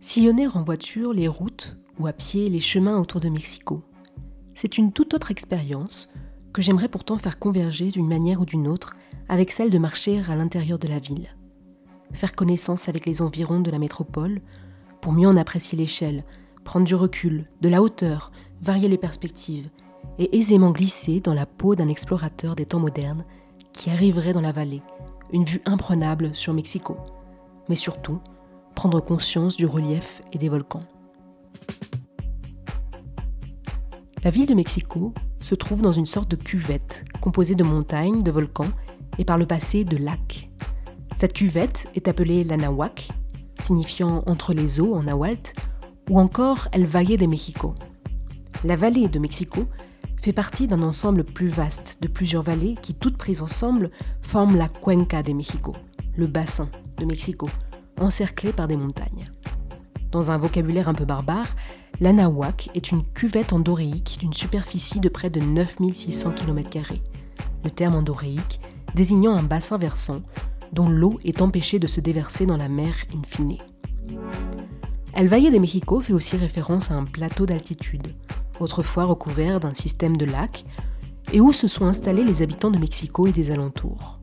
Sillonner en voiture les routes ou à pied les chemins autour de Mexico, c'est une toute autre expérience que j'aimerais pourtant faire converger d'une manière ou d'une autre avec celle de marcher à l'intérieur de la ville. Faire connaissance avec les environs de la métropole pour mieux en apprécier l'échelle, prendre du recul, de la hauteur, varier les perspectives et aisément glisser dans la peau d'un explorateur des temps modernes qui arriverait dans la vallée, une vue imprenable sur Mexico, mais surtout prendre conscience du relief et des volcans. La ville de Mexico se trouve dans une sorte de cuvette composée de montagnes, de volcans et par le passé de lacs. Cette cuvette est appelée l'Anahuac, signifiant entre les eaux en nahuatl, ou encore El Valle de Mexico. La vallée de Mexico fait partie d'un ensemble plus vaste de plusieurs vallées qui, toutes prises ensemble, forment la Cuenca de Mexico, le bassin de Mexico, encerclé par des montagnes. Dans un vocabulaire un peu barbare, l'Anahuac est une cuvette endoréique d'une superficie de près de 9600 km. Le terme endoréique désignant un bassin versant dont l'eau est empêchée de se déverser dans la mer in fine. El Valle de Mexico fait aussi référence à un plateau d'altitude, autrefois recouvert d'un système de lacs, et où se sont installés les habitants de Mexico et des alentours.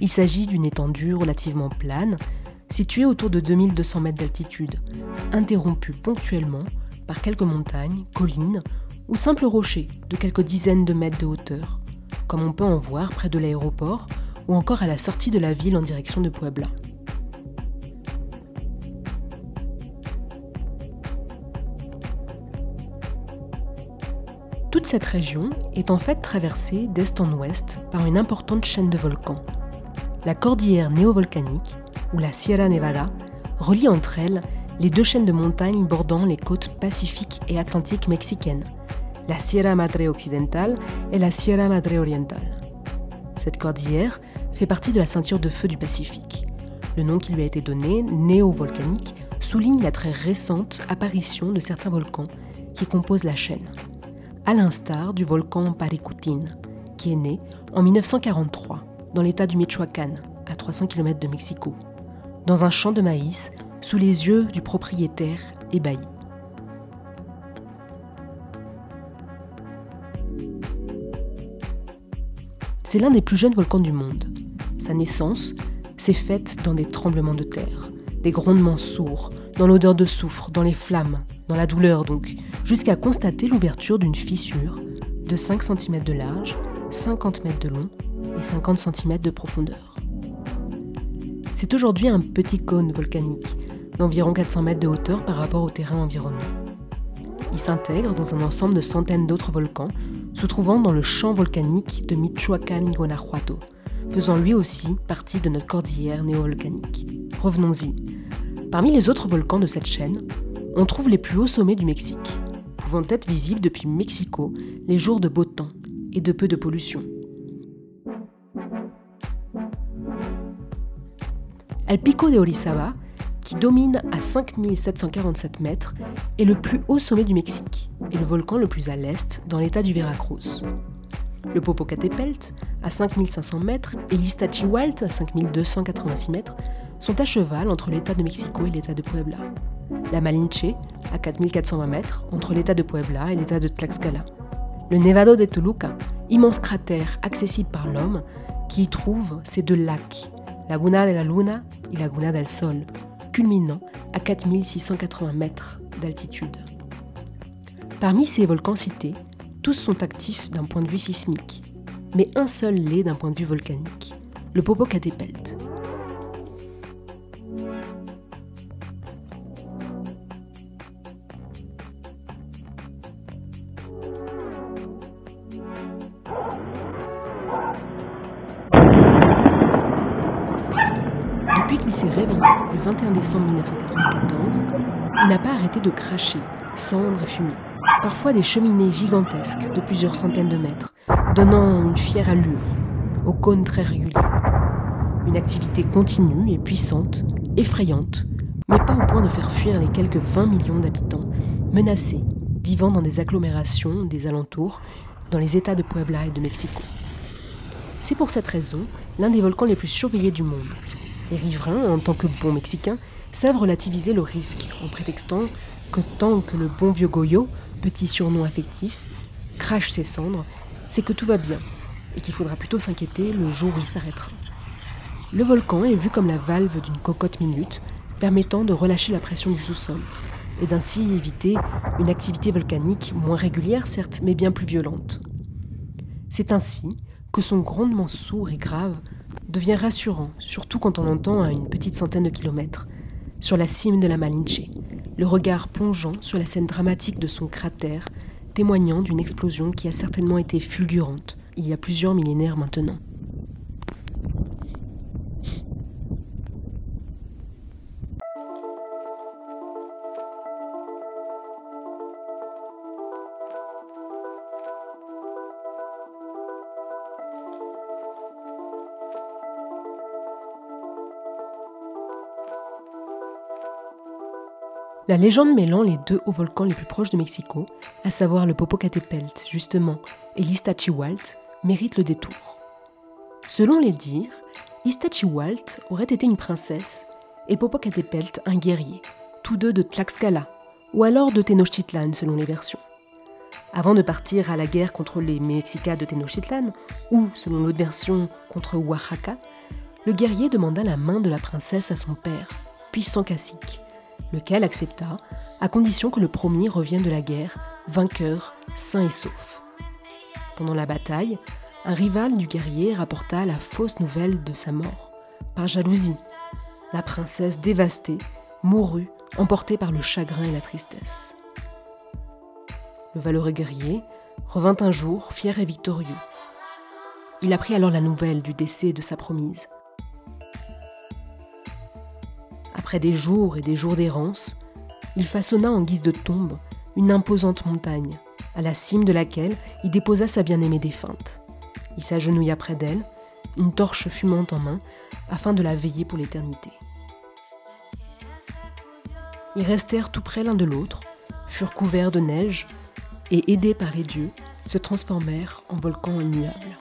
Il s'agit d'une étendue relativement plane, située autour de 2200 mètres d'altitude, interrompue ponctuellement par quelques montagnes, collines ou simples rochers de quelques dizaines de mètres de hauteur, comme on peut en voir près de l'aéroport ou encore à la sortie de la ville en direction de Puebla. Toute cette région est en fait traversée d'est en ouest par une importante chaîne de volcans. La cordillère néovolcanique, ou la Sierra Nevada, relie entre elles les deux chaînes de montagnes bordant les côtes pacifiques et atlantiques mexicaines, la Sierra Madre Occidental et la Sierra Madre Oriental. Cette cordillère fait partie de la ceinture de feu du Pacifique. Le nom qui lui a été donné, néovolcanique, souligne la très récente apparition de certains volcans qui composent la chaîne, à l'instar du volcan Paricutin, qui est né en 1943 dans l'état du Michoacán, à 300 km de Mexico, dans un champ de maïs sous les yeux du propriétaire ébahi. C'est l'un des plus jeunes volcans du monde. Sa naissance s'est faite dans des tremblements de terre, des grondements sourds, dans l'odeur de soufre, dans les flammes, dans la douleur donc, jusqu'à constater l'ouverture d'une fissure de 5 cm de large, 50 mètres de long et 50 cm de profondeur. C'est aujourd'hui un petit cône volcanique d'environ 400 mètres de hauteur par rapport au terrain environnant. Il s'intègre dans un ensemble de centaines d'autres volcans se trouvant dans le champ volcanique de Michoacán y Guanajuato, faisant lui aussi partie de notre cordillère néovolcanique. Revenons-y. Parmi les autres volcans de cette chaîne, on trouve les plus hauts sommets du Mexique, pouvant être visibles depuis Mexico les jours de beau temps et de peu de pollution. El Pico de Orizaba qui domine à 5747 mètres, est le plus haut sommet du Mexique et le volcan le plus à l'est dans l'état du Veracruz. Le Popocatépetl, à 5500 mètres, et l'Iztaccíhuatl, à 5286 mètres, sont à cheval entre l'état de Mexico et l'état de Puebla. La Malinche, à 4420 mètres, entre l'état de Puebla et l'état de Tlaxcala. Le Nevado de Toluca, immense cratère accessible par l'homme, qui y trouve ces deux lacs, Laguna de la Luna et Laguna del Sol, culminant à 4680 mètres d'altitude. Parmi ces volcans cités, tous sont actifs d'un point de vue sismique, mais un seul l'est d'un point de vue volcanique, le Popocatépetl. S'est réveillé le 21 décembre 1994, il n'a pas arrêté de cracher, cendres et fumée. Parfois des cheminées gigantesques de plusieurs centaines de mètres, donnant une fière allure aux cônes très réguliers. Une activité continue et puissante, effrayante, mais pas au point de faire fuir les quelques 20 millions d'habitants menacés, vivant dans des agglomérations des alentours, dans les États de Puebla et de Mexico. C'est pour cette raison l'un des volcans les plus surveillés du monde, les riverains, en tant que bons Mexicains, savent relativiser le risque en prétextant que tant que le bon vieux Goyo, petit surnom affectif, crache ses cendres, c'est que tout va bien et qu'il faudra plutôt s'inquiéter le jour où il s'arrêtera. Le volcan est vu comme la valve d'une cocotte minute permettant de relâcher la pression du sous-sol et d'ainsi éviter une activité volcanique moins régulière certes mais bien plus violente. C'est ainsi que son grondement sourd et grave devient rassurant, surtout quand on l'entend à une petite centaine de kilomètres, sur la cime de la Malinche, le regard plongeant sur la scène dramatique de son cratère, témoignant d'une explosion qui a certainement été fulgurante il y a plusieurs millénaires maintenant. La légende mêlant les deux hauts volcans les plus proches de Mexico, à savoir le Popocatépetl justement et l'Iztaccíhuatl, mérite le détour. Selon les dires, Iztaccíhuatl aurait été une princesse et Popocatépetl un guerrier, tous deux de Tlaxcala ou alors de Tenochtitlan selon les versions. Avant de partir à la guerre contre les Mexicas de Tenochtitlan ou, selon l'autre version, contre Oaxaca, le guerrier demanda la main de la princesse à son père, puissant cacique lequel accepta, à condition que le premier revienne de la guerre, vainqueur, sain et sauf. Pendant la bataille, un rival du guerrier rapporta la fausse nouvelle de sa mort. Par jalousie, la princesse dévastée mourut, emportée par le chagrin et la tristesse. Le valeureux guerrier revint un jour, fier et victorieux. Il apprit alors la nouvelle du décès de sa promise. Après des jours et des jours d'errance, il façonna en guise de tombe une imposante montagne, à la cime de laquelle il déposa sa bien-aimée défunte. Il s'agenouilla près d'elle, une torche fumante en main, afin de la veiller pour l'éternité. Ils restèrent tout près l'un de l'autre, furent couverts de neige, et aidés par les dieux, se transformèrent en volcans immuables.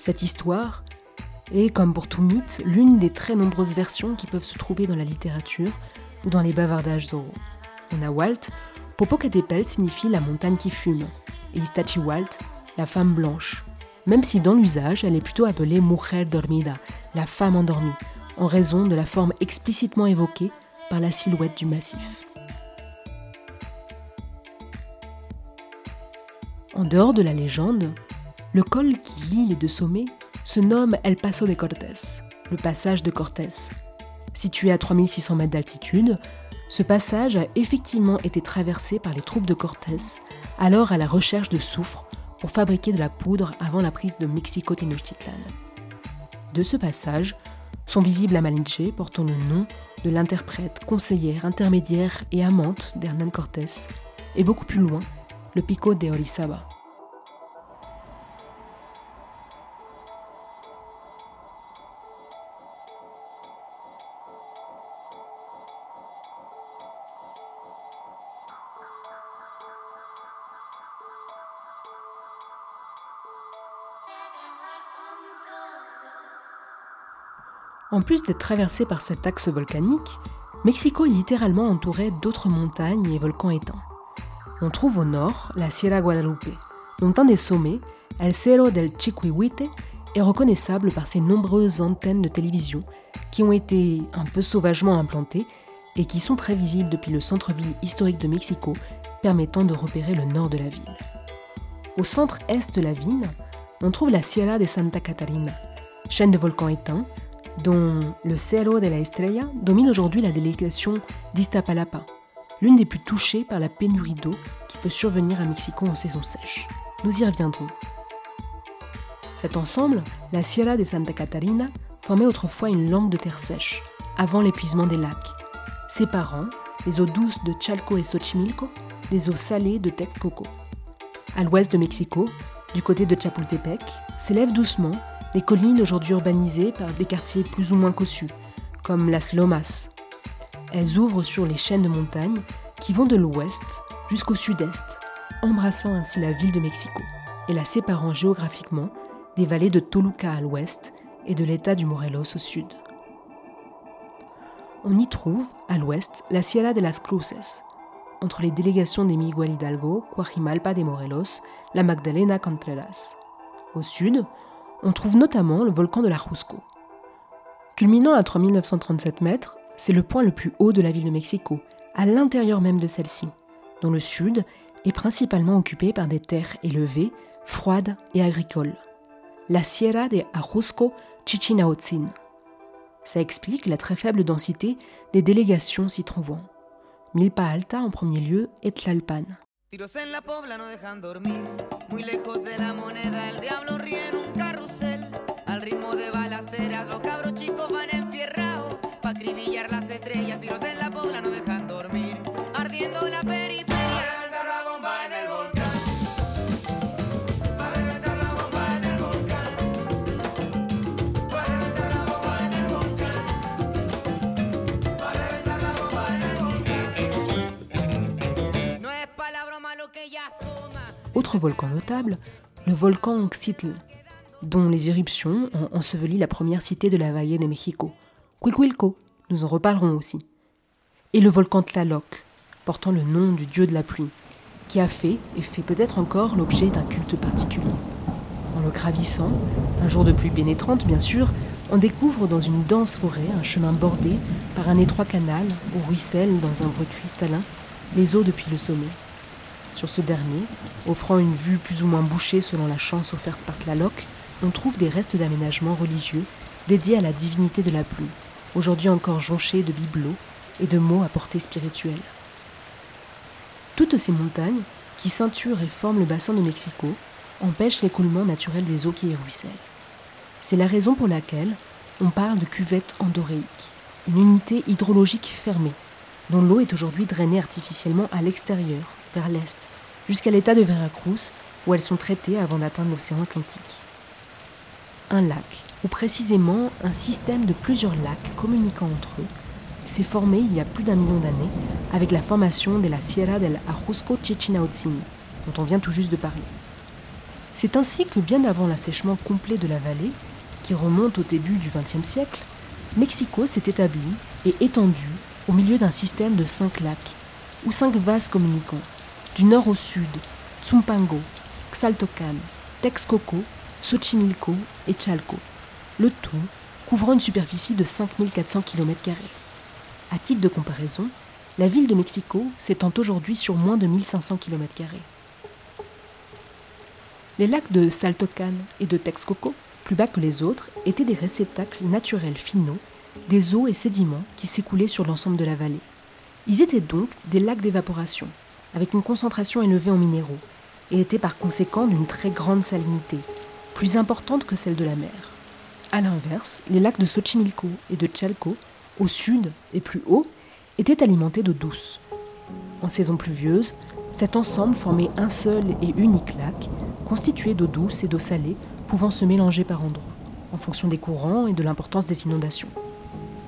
Cette histoire et comme pour tout mythe, l'une des très nombreuses versions qui peuvent se trouver dans la littérature ou dans les bavardages oraux. En Nahuatl, Popocatépetl signifie la montagne qui fume, et Iztaccíhuatl, la femme blanche, même si dans l'usage elle est plutôt appelée Mujer dormida, la femme endormie, en raison de la forme explicitement évoquée par la silhouette du massif. En dehors de la légende, le col qui lie les deux sommets se nomme El Paso de Cortés, le passage de Cortés. Situé à 3600 mètres d'altitude, ce passage a effectivement été traversé par les troupes de Cortés, alors à la recherche de soufre pour fabriquer de la poudre avant la prise de Mexico-Tenochtitlan. De ce passage sont visibles la Malinche portant le nom de l'interprète, conseillère, intermédiaire et amante d'Hernán Cortés, et beaucoup plus loin, le Pico de Orizaba. En plus d'être traversé par cet axe volcanique, Mexico est littéralement entouré d'autres montagnes et volcans éteints. On trouve au nord la Sierra Guadalupe, dont un des sommets, El Cerro del Chiquihuite, est reconnaissable par ses nombreuses antennes de télévision qui ont été un peu sauvagement implantées et qui sont très visibles depuis le centre-ville historique de Mexico, permettant de repérer le nord de la ville. Au centre-est de la ville, on trouve la Sierra de Santa Catarina, chaîne de volcans éteints dont le Cerro de la Estrella domine aujourd'hui la délégation d'Iztapalapa, l'une des plus touchées par la pénurie d'eau qui peut survenir à Mexico en saison sèche. Nous y reviendrons. Cet ensemble, la Sierra de Santa Catarina, formait autrefois une langue de terre sèche, avant l'épuisement des lacs, séparant les eaux douces de Chalco et Xochimilco des eaux salées de Texcoco. À l'ouest de Mexico, du côté de Chapultepec, s'élève doucement les collines aujourd'hui urbanisées par des quartiers plus ou moins cossus, comme Las Lomas. Elles ouvrent sur les chaînes de montagnes qui vont de l'ouest jusqu'au sud-est, embrassant ainsi la ville de Mexico et la séparant géographiquement des vallées de Toluca à l'ouest et de l'État du Morelos au sud. On y trouve, à l'ouest, la Sierra de las Cruces, entre les délégations des Miguel Hidalgo, Coajimalpa de Morelos, la Magdalena Contreras. Au sud, on trouve notamment le volcan de la Jusco. Culminant à 3937 mètres, c'est le point le plus haut de la ville de Mexico, à l'intérieur même de celle-ci, dont le sud est principalement occupé par des terres élevées, froides et agricoles. La Sierra de Ajusco Chichinaotzin. Ça explique la très faible densité des délégations s'y trouvant. Milpa Alta en premier lieu et Tlalpan. Tiros en la Pobla no dejan dormir, muy lejos de la moneda, el diablo ríe ritmo de balaceras, los cabros chicos van enfierrados, pa' acribillar las estrellas, tiros en la Pobla no dejan dormir, ardiendo la periferia. Autre volcan notable, le volcan Xitl, dont les éruptions ont enseveli la première cité de la Valle de Mexico, Cuicuilco, nous en reparlerons aussi, et le volcan Tlaloc, portant le nom du dieu de la pluie, qui a fait et fait peut-être encore l'objet d'un culte particulier. En le gravissant, un jour de pluie pénétrante bien sûr, on découvre dans une dense forêt un chemin bordé par un étroit canal où ruissellent dans un bruit cristallin les eaux depuis le sommet. Sur ce dernier, offrant une vue plus ou moins bouchée selon la chance offerte par Tlaloc, on trouve des restes d'aménagements religieux dédiés à la divinité de la pluie, aujourd'hui encore jonchés de bibelots et de mots à portée spirituelle. Toutes ces montagnes, qui ceinturent et forment le bassin de Mexico, empêchent l'écoulement naturel des eaux qui y ruissellent. C'est la raison pour laquelle on parle de cuvette endoréique, une unité hydrologique fermée, dont l'eau est aujourd'hui drainée artificiellement à l'extérieur, vers l'est, jusqu'à l'état de Veracruz, où elles sont traitées avant d'atteindre l'océan Atlantique. Un lac, ou précisément un système de plusieurs lacs communiquant entre eux, s'est formé il y a plus d'un million d'années avec la formation de la Sierra del Ajusco Chichinautzin, dont on vient tout juste de parler. C'est ainsi que bien avant l'assèchement complet de la vallée, qui remonte au début du XXe siècle, Mexico s'est établi et étendu au milieu d'un système de cinq lacs, ou cinq vases communicants, du nord au sud, Tsumpango, Xaltocan, Texcoco, Xochimilco et Chalco, le tout couvrant une superficie de 5400 km. À titre de comparaison, la ville de Mexico s'étend aujourd'hui sur moins de 1500 km. Les lacs de Saltocan et de Texcoco, plus bas que les autres, étaient des réceptacles naturels finaux des eaux et sédiments qui s'écoulaient sur l'ensemble de la vallée. Ils étaient donc des lacs d'évaporation, avec une concentration élevée en minéraux, et était par conséquent d'une très grande salinité, plus importante que celle de la mer. A l'inverse, les lacs de Xochimilco et de Chalco, au sud et plus haut, étaient alimentés d'eau douce. En saison pluvieuse, cet ensemble formait un seul et unique lac, constitué d'eau douce et d'eau salée, pouvant se mélanger par endroits, en fonction des courants et de l'importance des inondations.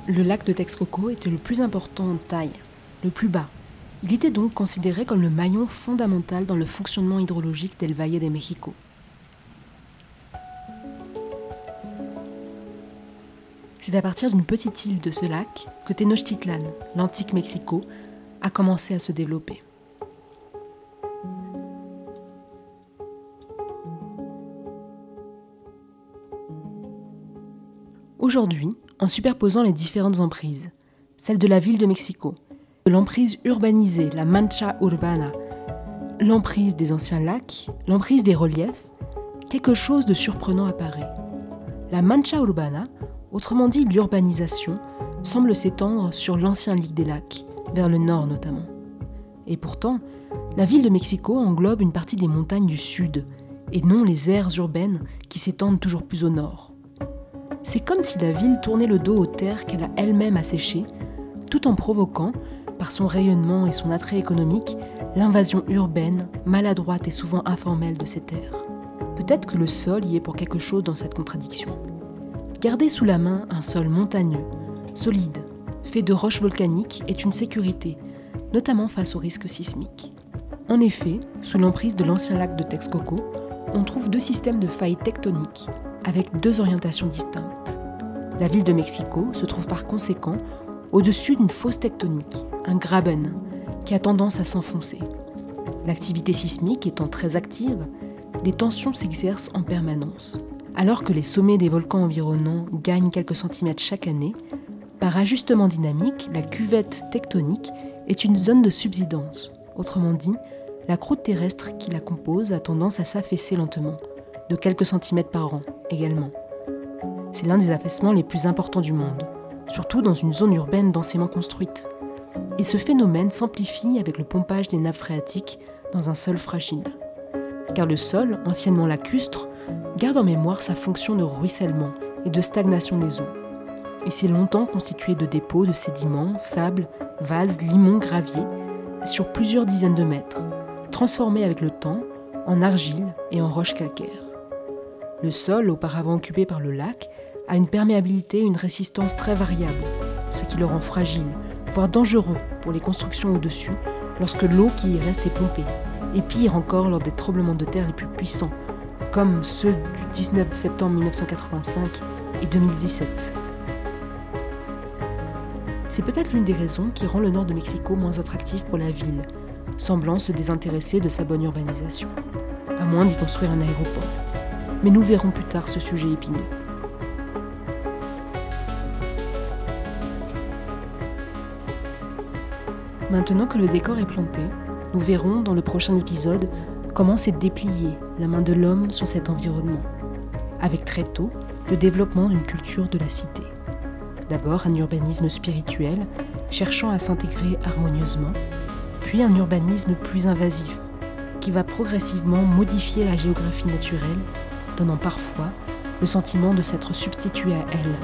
Le lac de Texcoco était le plus important en taille, le plus bas, il était donc considéré comme le maillon fondamental dans le fonctionnement hydrologique del Valle de México. C'est à partir d'une petite île de ce lac que Tenochtitlan, l'antique Mexico, a commencé à se développer. Aujourd'hui, en superposant les différentes emprises, celle de la ville de Mexico, l'emprise urbanisée, la mancha urbana, l'emprise des anciens lacs, l'emprise des reliefs, quelque chose de surprenant apparaît. La mancha urbana, autrement dit l'urbanisation, semble s'étendre sur l'ancien lit des lacs, vers le nord notamment. Et pourtant, la ville de Mexico englobe une partie des montagnes du sud, et non les aires urbaines qui s'étendent toujours plus au nord. C'est comme si la ville tournait le dos aux terres qu'elle a elle-même asséchées, tout en provoquant, par son rayonnement et son attrait économique, l'invasion urbaine, maladroite et souvent informelle de ces terres. Peut-être que le sol y est pour quelque chose dans cette contradiction. Garder sous la main un sol montagneux, solide, fait de roches volcaniques est une sécurité, notamment face aux risques sismiques. En effet, sous l'emprise de l'ancien lac de Texcoco, on trouve deux systèmes de failles tectoniques avec deux orientations distinctes. La ville de Mexico se trouve par conséquent au-dessus d'une fosse tectonique, un graben, qui a tendance à s'enfoncer. L'activité sismique étant très active, des tensions s'exercent en permanence. Alors que les sommets des volcans environnants gagnent quelques centimètres chaque année, par ajustement dynamique, la cuvette tectonique est une zone de subsidence. Autrement dit, la croûte terrestre qui la compose a tendance à s'affaisser lentement, de quelques centimètres par an également. C'est l'un des affaissements les plus importants du monde, surtout dans une zone urbaine densément construite. Et ce phénomène s'amplifie avec le pompage des nappes phréatiques dans un sol fragile. Car le sol, anciennement lacustre, garde en mémoire sa fonction de ruissellement et de stagnation des eaux. Il s'est longtemps constitué de dépôts de sédiments, sable, vases, limons, graviers, sur plusieurs dizaines de mètres, transformés avec le temps en argile et en roches calcaires. Le sol, auparavant occupé par le lac, a une perméabilité et une résistance très variable, ce qui le rend fragile, voire dangereux pour les constructions au-dessus lorsque l'eau qui y reste est pompée, et pire encore lors des tremblements de terre les plus puissants, comme ceux du 19 septembre 1985 et 2017. C'est peut-être l'une des raisons qui rend le nord de Mexico moins attractif pour la ville, semblant se désintéresser de sa bonne urbanisation, à moins d'y construire un aéroport. Mais nous verrons plus tard ce sujet épineux. Maintenant que le décor est planté, nous verrons dans le prochain épisode comment s'est dépliée la main de l'homme sur cet environnement, avec très tôt le développement d'une culture de la cité. D'abord un urbanisme spirituel, cherchant à s'intégrer harmonieusement, puis un urbanisme plus invasif, qui va progressivement modifier la géographie naturelle, donnant parfois le sentiment de s'être substitué à elle